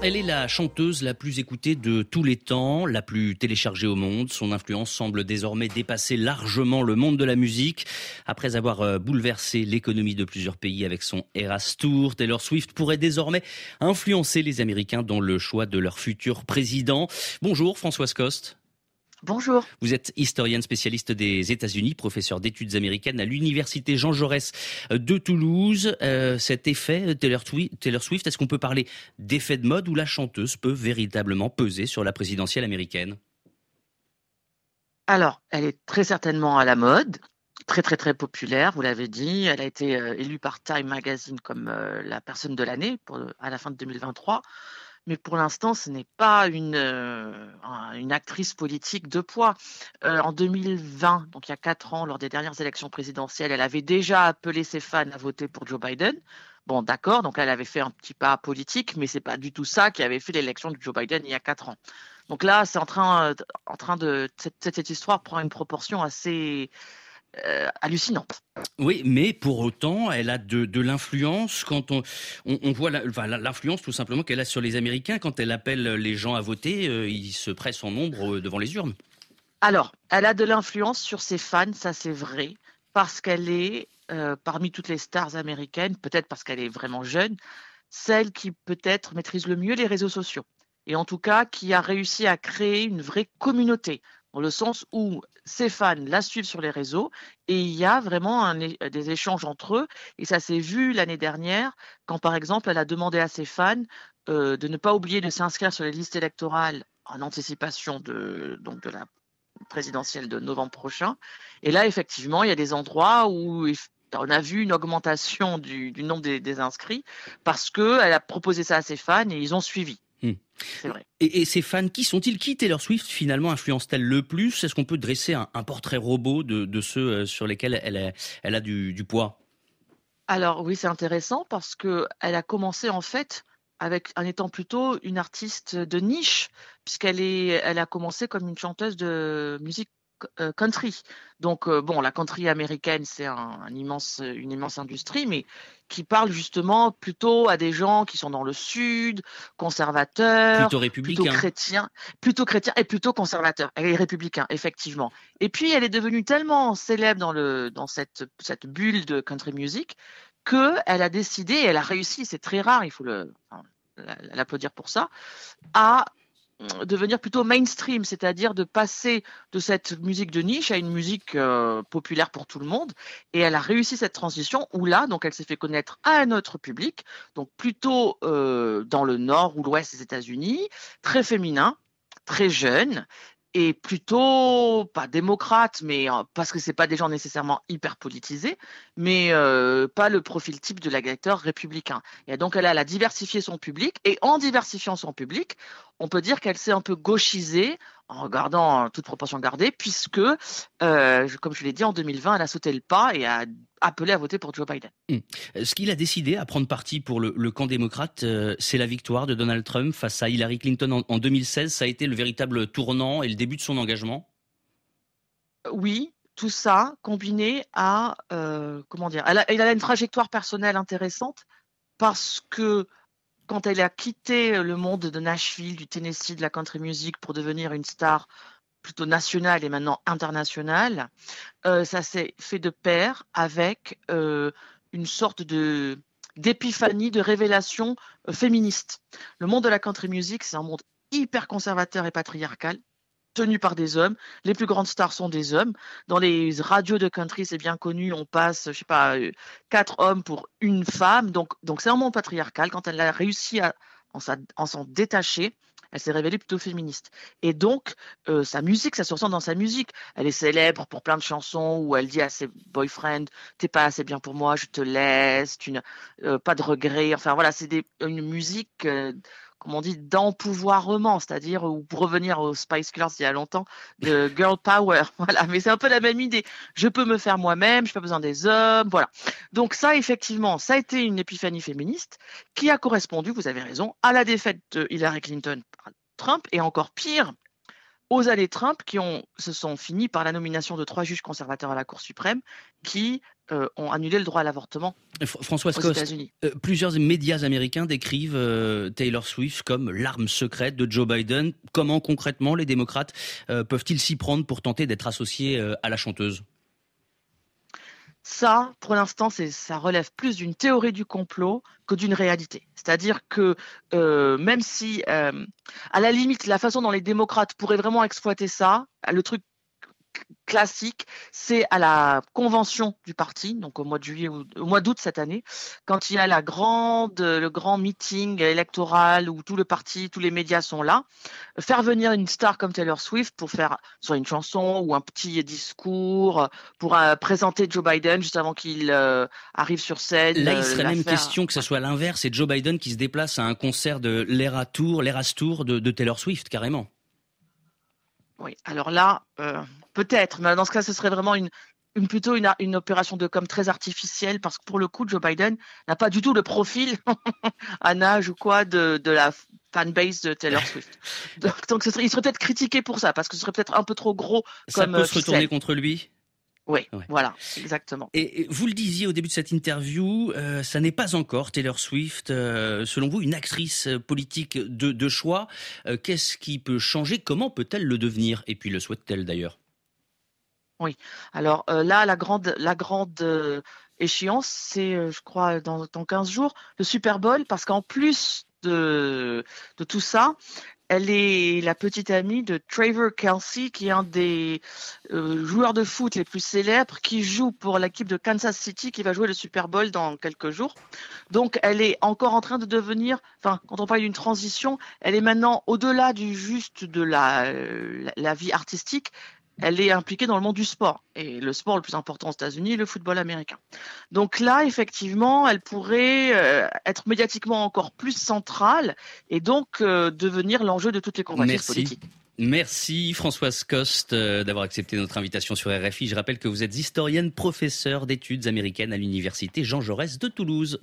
Elle est la chanteuse la plus écoutée de tous les temps, la plus téléchargée au monde. Son influence semble désormais dépasser largement le monde de la musique. Après avoir euh, bouleversé l'économie de plusieurs pays avec son Eras Tour, Taylor Swift pourrait désormais influencer les Américains dans le choix de leur futur président. Bonjour Françoise Coste. Bonjour. Vous êtes historienne spécialiste des États-Unis, professeur d'études américaines à l'université Jean Jaurès de Toulouse. Euh, cet effet Taylor, Swift, est-ce qu'on peut parler d'effet de mode où la chanteuse peut véritablement peser sur la présidentielle américaine? Alors, elle est très certainement à la mode très très très populaire, vous l'avez dit. Elle a été euh, élue par Time Magazine comme euh, la personne de l'année à la fin de 2023 mais pour l'instant, ce n'est pas une, euh, actrice politique de poids. Euh, en 2020, donc il y a quatre ans, lors des dernières élections présidentielles, elle avait déjà appelé ses fans à voter pour Joe Biden. Bon, d'accord, donc elle avait fait un petit pas politique, mais c'est pas du tout ça qui avait fait l'élection de Joe Biden il y a quatre ans. Donc là, c'est en train, en train de cette, cette histoire prend une proportion assez euh, hallucinante. Oui, mais pour autant, elle a de, l'influence quand on, on, voit l'influence tout simplement qu'elle a sur les Américains. Quand elle appelle les gens à voter, euh, ils se pressent en nombre euh, devant les urnes. Alors, elle a de l'influence sur ses fans, ça c'est vrai, parce qu'elle est, parmi toutes les stars américaines, peut-être parce qu'elle est vraiment jeune, celle qui peut-être maîtrise le mieux les réseaux sociaux. Et en tout cas, qui a réussi à créer une vraie communauté dans le sens où ses fans la suivent sur les réseaux et il y a vraiment des échanges entre eux. Et ça s'est vu l'année dernière quand, par exemple, elle a demandé à ses fans euh, de ne pas oublier de s'inscrire sur les listes électorales en anticipation de, donc de la présidentielle de novembre prochain. Et là, effectivement, il y a des endroits où on a vu une augmentation du, nombre des inscrits parce qu'elle a proposé ça à ses fans et ils ont suivi. Vrai. Et, ces fans, qui sont-ils? Qui Taylor Swift finalement influence-t-elle le plus? Est-ce qu'on peut dresser un, portrait robot de, ceux euh, sur lesquels elle, elle a du, poids? Alors oui, c'est intéressant parce que elle a commencé en fait avec en étant plutôt une artiste de niche, puisqu'elle est, elle a commencé comme une chanteuse de musique country. Donc, euh, bon, la country américaine, c'est un, immense, une immense industrie, mais qui parle justement plutôt à des gens qui sont dans le sud, conservateurs, plutôt républicains, plutôt chrétiens, plutôt chrétiens et plutôt conservateurs. Elle est républicain, effectivement. Et puis, elle est devenue tellement célèbre dans, le, dans cette, cette bulle de country music qu'elle a décidé, et elle a réussi, c'est très rare, il faut le, l'applaudir pour ça, à devenir plutôt mainstream, c'est-à-dire de passer de cette musique de niche à une musique euh, populaire pour tout le monde. Et elle a réussi cette transition où là, donc elle s'est fait connaître à un autre public, donc plutôt euh, dans le nord ou l'ouest des États-Unis, très féminin, très jeune, et plutôt pas démocrate, mais euh, parce que c'est pas des gens nécessairement hyper politisés, mais pas le profil type de l'acteur républicain. Et donc elle a, diversifié son public, et en diversifiant son public, on peut dire qu'elle s'est un peu gauchisée en regardant toute proportion gardée, puisque, euh, comme je l'ai dit, en 2020, elle a sauté le pas et a appelé à voter pour Joe Biden. Hum. Ce qu'il a décidé à prendre parti pour le, camp démocrate, euh, c'est la victoire de Donald Trump face à Hillary Clinton en, 2016. Ça a été le véritable tournant et le début de son engagement Oui, tout ça combiné à, euh, comment dire, elle elle a une trajectoire personnelle intéressante parce que quand elle a quitté le monde de Nashville, du Tennessee, de la country music pour devenir une star plutôt nationale et maintenant internationale, euh, ça s'est fait de pair avec euh, une sorte de d'épiphanie, de révélation euh, féministe. Le monde de la country music, c'est un monde hyper conservateur et patriarcal tenus par des hommes. Les plus grandes stars sont des hommes. Dans les radios de country, c'est bien connu, on passe, je sais pas, euh, quatre hommes pour une femme. Donc, donc c'est un monde patriarcal. Quand elle a réussi à en s'en détacher, elle s'est révélée plutôt féministe. Et donc, euh, sa musique, ça se ressent dans sa musique. Elle est célèbre pour plein de chansons où elle dit à ses boyfriends T'es pas assez bien pour moi, je te laisse, tu euh, pas de regrets. Enfin voilà, c'est une musique comme on dit, d'empouvoirment, c'est-à-dire, ou pour revenir aux Spice Girls il y a longtemps, de girl power. Voilà, mais c'est un peu la même idée. Je peux me faire moi-même, je n'ai pas besoin des hommes, voilà. Donc ça, effectivement, ça a été une épiphanie féministe qui a correspondu, vous avez raison, à la défaite de Hillary Clinton par Trump, et encore pire, aux années Trump qui ont, se sont finis par la nomination de trois juges conservateurs à la Cour suprême qui euh, ont annulé le droit à l'avortement. François Scott, euh, plusieurs médias américains décrivent euh, Taylor Swift comme l'arme secrète de Joe Biden. Comment concrètement les démocrates peuvent-ils s'y prendre pour tenter d'être associés à la chanteuse? Ça, pour l'instant, ça relève plus d'une théorie du complot que d'une réalité. C'est-à-dire que même si, à la limite, la façon dont les démocrates pourraient vraiment exploiter ça, le truc classique, c'est à la convention du parti, donc au mois de juillet ou au mois d'août cette année, quand il y a la grande, le grand meeting électoral où tout le parti, tous les médias sont là, faire venir une star comme Taylor Swift pour faire soit une chanson ou un petit discours pour euh, présenter Joe Biden juste avant qu'il euh, arrive sur scène. Là, il serait même question que ce soit l'inverse, c'est Joe Biden qui se déplace à un concert de l'Era Tour, l'Eras Tour de Taylor Swift carrément. Oui, alors là, euh, peut-être, mais dans ce cas, ce serait vraiment une, une plutôt une, une, opération de com très artificielle parce que pour le coup, Joe Biden n'a pas du tout le profil un âge ou quoi de, de la fanbase de Taylor Swift. Donc, ce serait, il serait peut-être critiqué pour ça parce que ce serait peut-être un peu trop gros. Ça peut se retourner contre lui? Oui, voilà, exactement. Et, vous le disiez au début de cette interview, euh, ça n'est pas encore Taylor Swift, euh, selon vous, une actrice politique de, de choix. Euh, qu'est-ce qui peut changer? Comment peut-elle le devenir? Et puis le souhaite-t-elle d'ailleurs? Oui, alors là, la grande, grande échéance, c'est, je crois, dans, dans 15 jours, le Super Bowl, parce qu'en plus de, tout ça, elle est la petite amie de Trevor Kelsey, qui est un des euh, joueurs de foot les plus célèbres, qui joue pour l'équipe de Kansas City, qui va jouer le Super Bowl dans quelques jours. Donc, elle est encore en train de devenir, enfin, quand on parle d'une transition, elle est maintenant au-delà du juste de la vie artistique elle est impliquée dans le monde du sport. Et le sport le plus important aux États-Unis est le football américain. Donc là, effectivement, elle pourrait euh, être médiatiquement encore plus centrale et donc euh, devenir l'enjeu de toutes les conversations politiques. Merci Françoise Coste euh, d'avoir accepté notre invitation sur RFI. Je rappelle que vous êtes historienne, professeure d'études américaines à l'université Jean Jaurès de Toulouse.